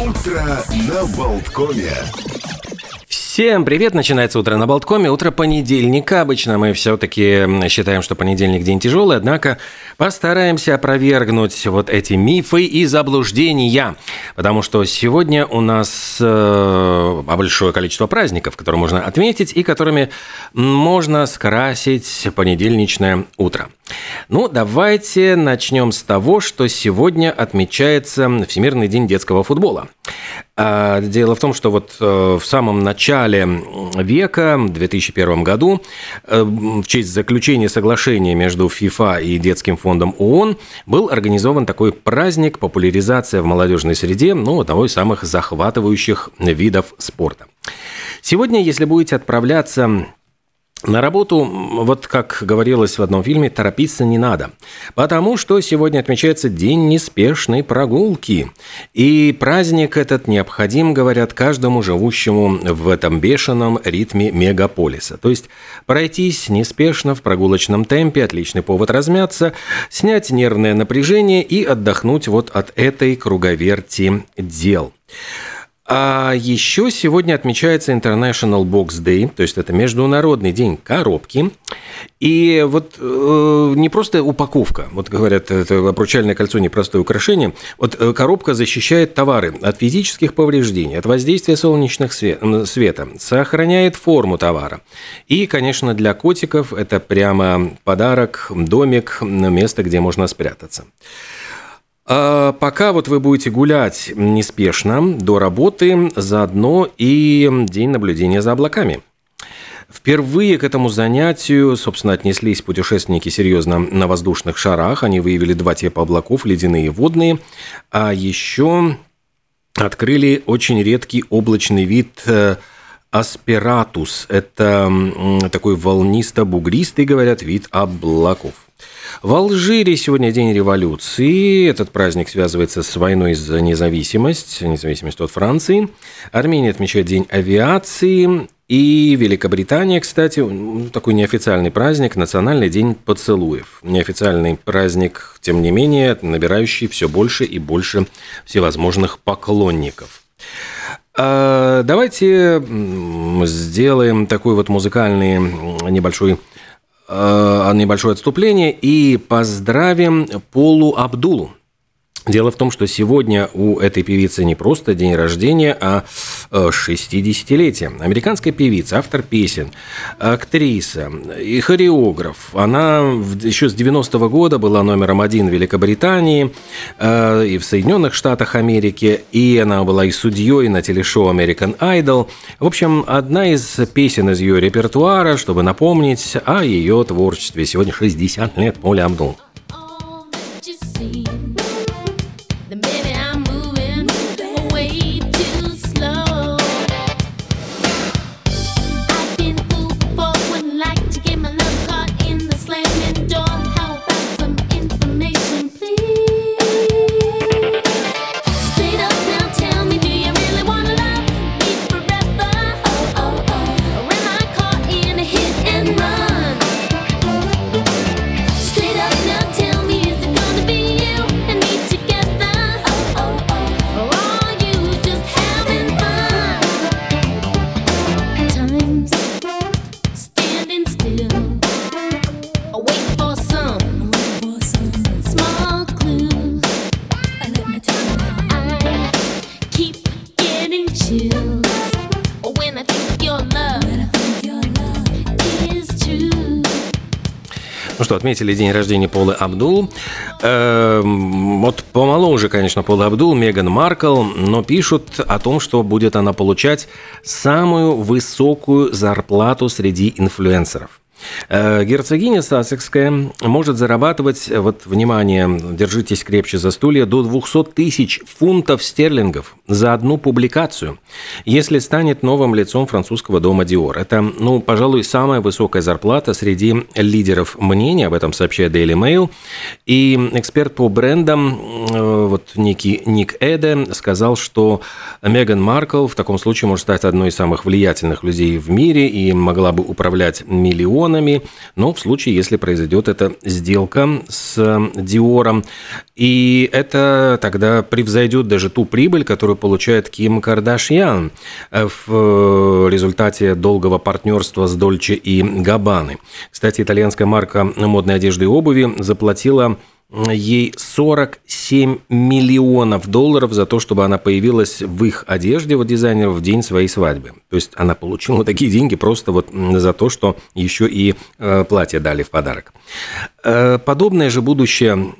Утро на Болткоме. Всем привет! Начинается утро на Болткоме. Утро понедельника. Обычно мы все-таки считаем, что понедельник день тяжелый, однако постараемся опровергнуть вот эти мифы и заблуждения. Потому что сегодня у нас э, большое количество праздников, которые можно отметить и которыми можно скрасить понедельничное утро. Ну, давайте начнем с того, что сегодня отмечается Всемирный день детского футбола. А, дело в том, что вот э, в самом начале века, в 2001 году, э, в честь заключения соглашения между ФИФА и Детским фондом ООН был организован такой праздник, популяризация в молодежной среде, ну, одного из самых захватывающих видов спорта. Сегодня, если будете отправляться на работу, вот как говорилось в одном фильме, торопиться не надо, потому что сегодня отмечается День неспешной прогулки. И праздник этот необходим, говорят, каждому живущему в этом бешеном ритме мегаполиса. То есть пройтись неспешно в прогулочном темпе – отличный повод размяться, снять нервное напряжение и отдохнуть вот от этой круговерти дел. А еще сегодня отмечается International Box Day, то есть это Международный день коробки. И вот э, не просто упаковка, вот говорят, это обручальное кольцо непростое украшение. Вот э, коробка защищает товары от физических повреждений, от воздействия солнечных свет, света, сохраняет форму товара. И, конечно, для котиков это прямо подарок, домик, место, где можно спрятаться. А пока вот вы будете гулять неспешно до работы, заодно и день наблюдения за облаками. Впервые к этому занятию, собственно, отнеслись путешественники серьезно на воздушных шарах. Они выявили два типа облаков, ледяные и водные. А еще открыли очень редкий облачный вид э, аспиратус. Это такой волнисто-бугристый, говорят, вид облаков. В Алжире сегодня день революции. Этот праздник связывается с войной за независимость, независимость от Франции. Армения отмечает день авиации. И Великобритания, кстати, такой неофициальный праздник, национальный день поцелуев. Неофициальный праздник, тем не менее, набирающий все больше и больше всевозможных поклонников. А, давайте сделаем такой вот музыкальный небольшой небольшое отступление и поздравим Полу Абдулу. Дело в том, что сегодня у этой певицы не просто день рождения, а 60-летие. Э, Американская певица, автор песен, актриса и хореограф. Она еще с 90-го года была номером один в Великобритании э, и в Соединенных Штатах Америки, и она была и судьей на телешоу American Idol. В общем, одна из песен из ее репертуара, чтобы напомнить о ее творчестве. Сегодня 60 лет Поля Абдул. Что, отметили день рождения Полы Абдул. Э, вот помоложе, конечно, Пола Абдул, Меган Маркл, но пишут о том, что будет она получать самую высокую зарплату среди инфлюенсеров. Э, герцогиня Сассекская может зарабатывать, вот, внимание, держитесь крепче за стулья, до 200 тысяч фунтов стерлингов за одну публикацию, если станет новым лицом французского дома Диор. Это, ну, пожалуй, самая высокая зарплата среди лидеров мнения, об этом сообщает Daily Mail. И эксперт по брендам, э, вот Ники, Ник Эде, сказал, что Меган Маркл в таком случае может стать одной из самых влиятельных людей в мире и могла бы управлять миллионом миллионами, но в случае, если произойдет эта сделка с Диором. И это тогда превзойдет даже ту прибыль, которую получает Ким Кардашьян в результате долгого партнерства с Дольче и Габбаны. Кстати, итальянская марка модной одежды и обуви заплатила ей 47 миллионов долларов за то, чтобы она появилась в их одежде, вот дизайнеров, в день своей свадьбы. То есть она получила такие деньги просто вот за то, что еще и э, платье дали в подарок. Э, подобное же будущее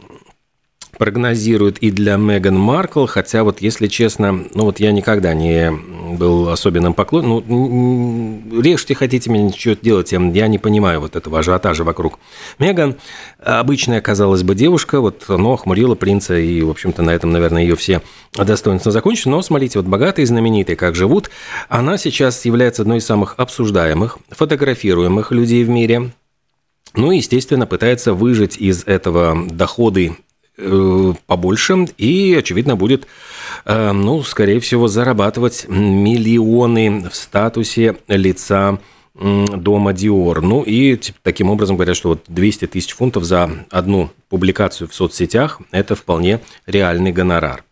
прогнозируют и для Меган Маркл, хотя вот, если честно, ну вот я никогда не был особенным поклонником, ну, режьте, хотите мне ничего делать, я не понимаю вот этого ажиотажа вокруг. Меган, обычная, казалось бы, девушка, вот, но охмурила принца, и, в общем-то, на этом, наверное, ее все достоинства закончат, но, смотрите, вот богатые, знаменитые, как живут, она сейчас является одной из самых обсуждаемых, фотографируемых людей в мире, ну, естественно, пытается выжить из этого доходы побольше и, очевидно, будет, э, ну, скорее всего, зарабатывать миллионы в статусе лица дома Диор. Ну и таким образом говорят, что вот 200 тысяч фунтов за одну публикацию в соцсетях – это вполне реальный гонорар.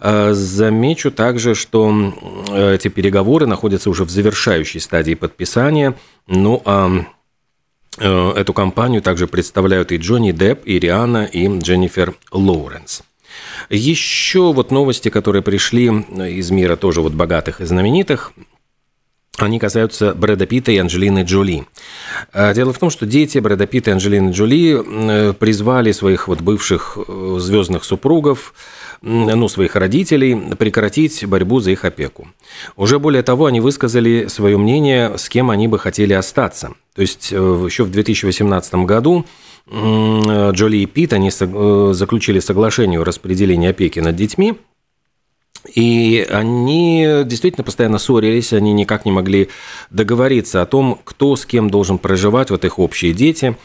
Э, замечу также, что эти переговоры находятся уже в завершающей стадии подписания. Ну, а Э, эту компанию также представляют и Джонни Депп, и Риана, и Дженнифер Лоуренс. Еще вот новости, которые пришли из мира тоже вот богатых и знаменитых, они касаются Брэда Питта и Анджелины Джоли. Э, дело в том, что дети Брэда Питта и Анджелины Джоли э, призвали своих вот бывших звездных супругов ну, своих родителей прекратить борьбу за их опеку. Уже более того, они высказали свое мнение, с кем они бы хотели остаться. То есть э, еще в 2018 году Джоли и Пит, они э, заключили соглашение о распределении опеки над детьми, и они действительно постоянно ссорились, они никак не могли договориться о том, кто с кем должен проживать, вот их общие дети.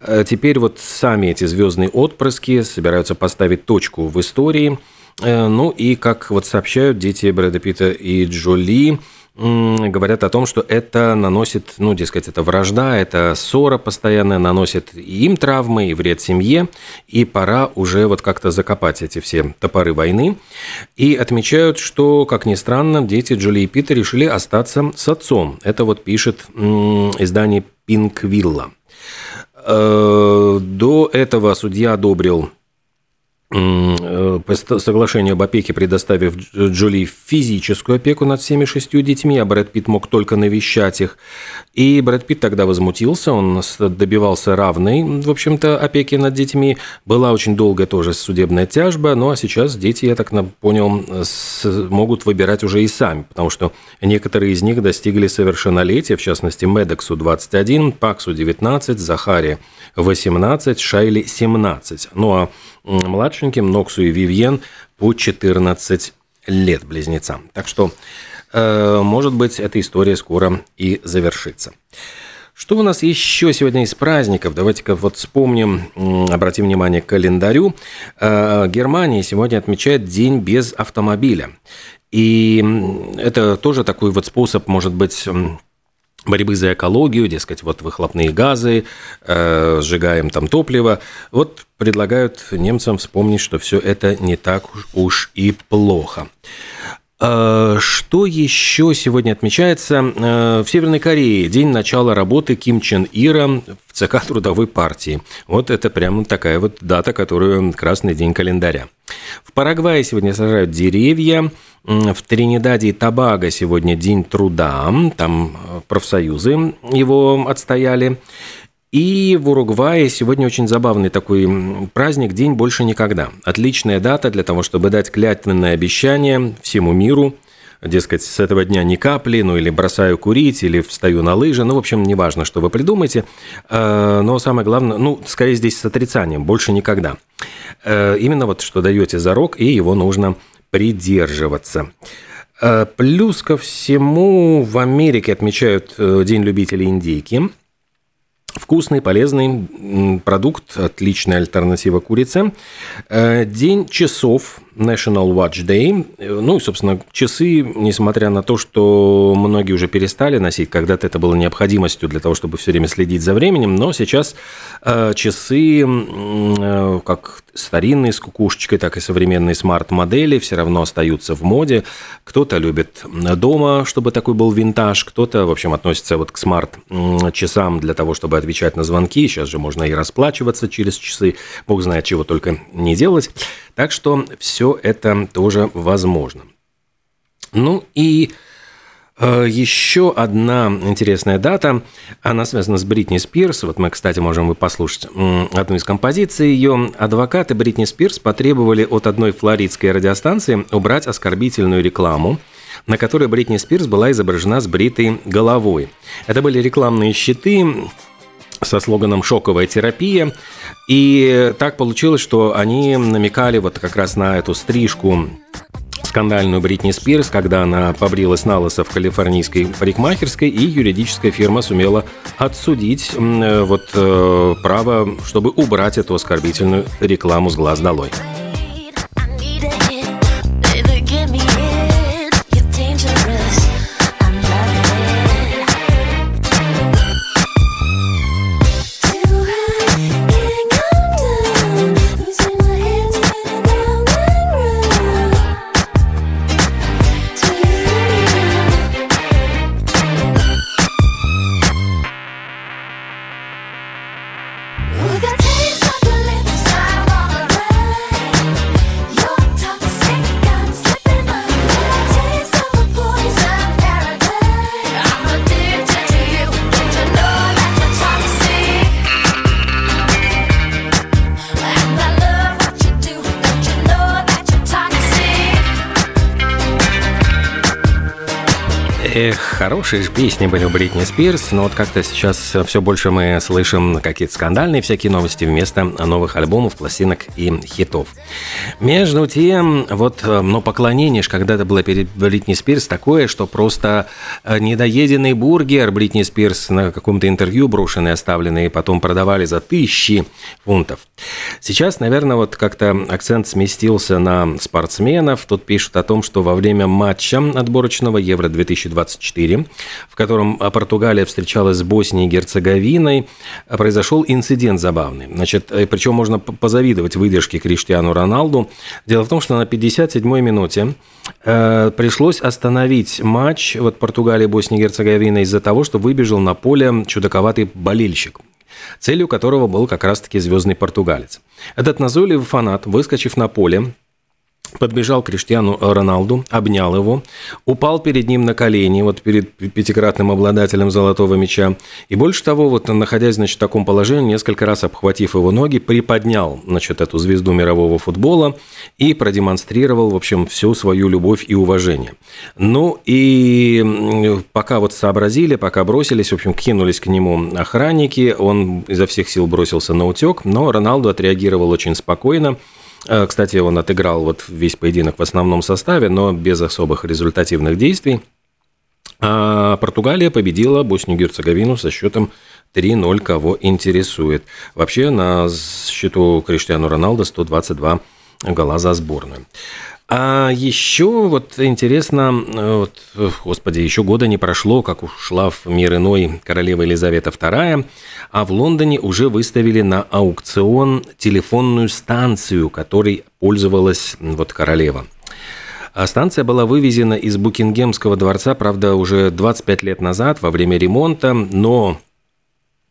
Э, теперь вот сами эти звездные отпрыски собираются поставить точку в истории. Э, ну и, как вот сообщают дети Брэда Питта и Джоли, говорят о том, что это наносит, ну, дескать, это вражда, это ссора постоянная, наносит и им травмы, и вред семье, и пора уже вот как-то закопать эти все топоры войны. И отмечают, что, как ни странно, дети Джоли и Пита решили остаться с отцом. Это вот пишет издание Пинквилла. Э, до этого судья одобрил соглашению об опеке, предоставив Джоли физическую опеку над всеми шестью детьми, а Брэд Питт мог только навещать их. И Брэд Питт тогда возмутился, он добивался равной, в общем-то, опеки над детьми. Была очень долгая тоже судебная тяжба, ну а сейчас дети, я так понял, могут выбирать уже и сами, потому что некоторые из них достигли совершеннолетия, в частности, Медексу 21, Паксу 19, Захаре 18, Шайли 17. Ну а младшеньким Ноксу и Вивьен по 14 лет близнецам. Так что, э, может быть, эта история скоро и завершится. Что у нас еще сегодня из праздников? Давайте-ка вот вспомним, обратим внимание к календарю. Э, Германия сегодня отмечает День без автомобиля. И это тоже такой вот способ, может быть, борьбы за экологию, дескать, вот выхлопные газы, э, сжигаем там топливо. Вот предлагают немцам вспомнить, что все это не так уж и плохо. Э, что еще сегодня отмечается? Э, в Северной Корее день начала работы Ким Чен Ира в ЦК Трудовой партии. Вот это прямо такая вот дата, которую красный день календаря. В Парагвае сегодня сажают деревья. В Тринидаде и Табаго сегодня День труда, там э, профсоюзы его отстояли. И в Уругвае сегодня очень забавный такой праздник «День больше никогда». Отличная дата для того, чтобы дать клятвенное обещание всему миру, дескать, с этого дня ни капли, ну или бросаю курить, или встаю на лыжи, ну, в общем, неважно, что вы придумаете, э, но самое главное, ну, скорее здесь с отрицанием, больше никогда. Э, именно вот что даете зарок, и его нужно придерживаться. Э, плюс ко всему в Америке отмечают День любителей индейки. Вкусный, полезный продукт, отличная альтернатива курице. Э, День часов National Watch Day. Ну и, собственно, часы, несмотря на то, что многие уже перестали носить, когда-то это было необходимостью для того, чтобы все время следить за временем, но сейчас э, часы, э, как старинные с кукушечкой, так и современные смарт-модели все равно остаются в моде. Кто-то любит дома, чтобы такой был винтаж, кто-то, в общем, относится вот к смарт-часам для того, чтобы отвечать на звонки. Сейчас же можно и расплачиваться через часы, бог знает, чего только не делать. Так что все это тоже возможно. Ну и э, еще одна интересная дата, она связана с Бритни Спирс. Вот мы, кстати, можем и послушать одну из композиций ее. Адвокаты Бритни Спирс потребовали от одной флоридской радиостанции убрать оскорбительную рекламу, на которой Бритни Спирс была изображена с бритой головой. Это были рекламные щиты, со слоганом «Шоковая терапия». И так получилось, что они намекали вот как раз на эту стрижку скандальную Бритни Спирс, когда она побрилась на лысо в калифорнийской парикмахерской, и юридическая фирма сумела отсудить э, вот э, право, чтобы убрать эту оскорбительную рекламу с глаз долой. Эх, хорошие же песни были у Бритни Спирс, но вот как-то сейчас все больше мы слышим какие-то скандальные всякие новости вместо новых альбомов, пластинок и хитов. Между тем, вот, но поклонение когда-то было перед Бритни Спирс такое, что просто э, недоеденный бургер Бритни Спирс на каком-то интервью брошенный, оставленный, потом продавали за тысячи фунтов. Сейчас, наверное, вот как-то акцент сместился на спортсменов. Тут пишут о том, что во время матча отборочного Евро 2020 24, в котором Португалия встречалась с Боснией и Герцеговиной, произошел инцидент забавный. Значит, э, причем можно позавидовать выдержке Криштиану Роналду. Дело в том, что на 57-й минуте э, пришлось остановить матч вот Португалии, Боснии и Герцеговины из-за того, что выбежал на поле чудаковатый болельщик целью которого был как раз-таки звездный португалец. Этот назойливый фанат, выскочив на поле, подбежал к Криштиану Роналду, обнял его, упал перед ним на колени, вот перед пятикратным обладателем золотого мяча, и больше того, вот находясь, значит, в таком положении, несколько раз обхватив его ноги, приподнял, значит, эту звезду мирового футбола и продемонстрировал, в общем, всю свою любовь и уважение. Ну и пока вот сообразили, пока бросились, в общем, кинулись к нему охранники, он изо всех сил бросился на утек, но Роналду отреагировал очень спокойно, кстати, он отыграл вот весь поединок в основном составе, но без особых результативных действий. А Португалия победила Боснию и Герцеговину со счетом 3-0, кого интересует. Вообще на счету Криштиану Роналдо 122 гола за сборную. А еще вот интересно, вот, господи, еще года не прошло, как ушла в мир иной королева Елизавета II, а в Лондоне уже выставили на аукцион телефонную станцию, которой пользовалась вот королева. А станция была вывезена из Букингемского дворца, правда, уже 25 лет назад, во время ремонта, но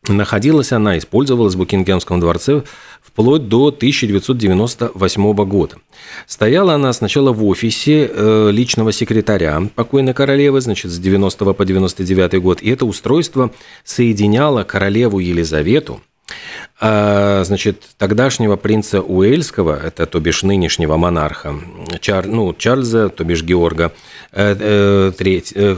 Находилась она, использовалась в Букингемском дворце вплоть до 1998 года. Стояла она сначала в офисе э, личного секретаря покойной королевы, значит, с 90 по 99 год. И это устройство соединяло королеву Елизавету, а, значит, тогдашнего принца Уэльского, это, то бишь, нынешнего монарха, Чар, ну, Чарльза, то бишь, Георга, э, э, треть, э,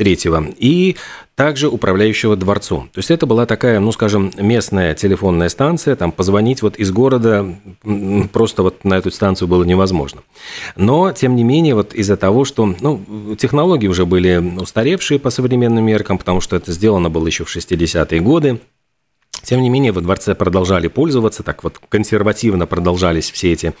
третьего, и также управляющего дворцом. То есть это была такая, ну, скажем, местная телефонная станция, там позвонить вот из города просто вот на эту станцию было невозможно. Но, тем не менее, вот из-за того, что, ну, технологии уже были устаревшие по современным меркам, потому что это сделано было еще в 60-е годы, Тем не менее, во дворце продолжали пользоваться, так вот консервативно продолжались все эти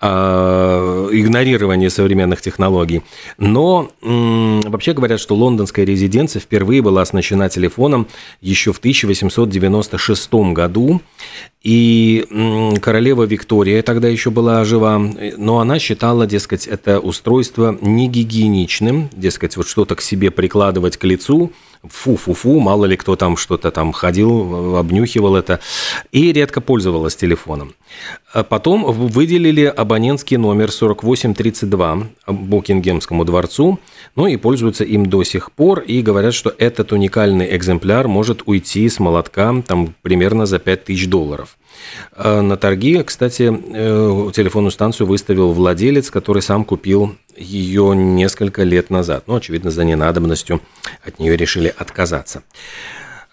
э, игнорирования современных технологий. Но э, вообще говорят, что лондонская резиденция впервые была оснащена телефоном еще в 1896 году. И королева Виктория тогда еще была жива, но она считала, дескать, это устройство не гигиеничным, дескать, вот что-то к себе прикладывать к лицу, фу-фу-фу, мало ли кто там что-то там ходил, обнюхивал это, и редко пользовалась телефоном. А потом выделили абонентский номер 4832 Букингемскому дворцу, ну и пользуются им до сих пор, и говорят, что этот уникальный экземпляр может уйти с молотка там примерно за 5000 долларов. А на торги, кстати, э, телефонную станцию выставил владелец, который сам купил ее несколько лет назад. Ну, очевидно, за ненадобностью от нее решили отказаться.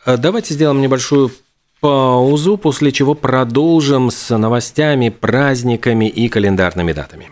А давайте сделаем небольшую паузу, после чего продолжим с новостями, праздниками и календарными датами.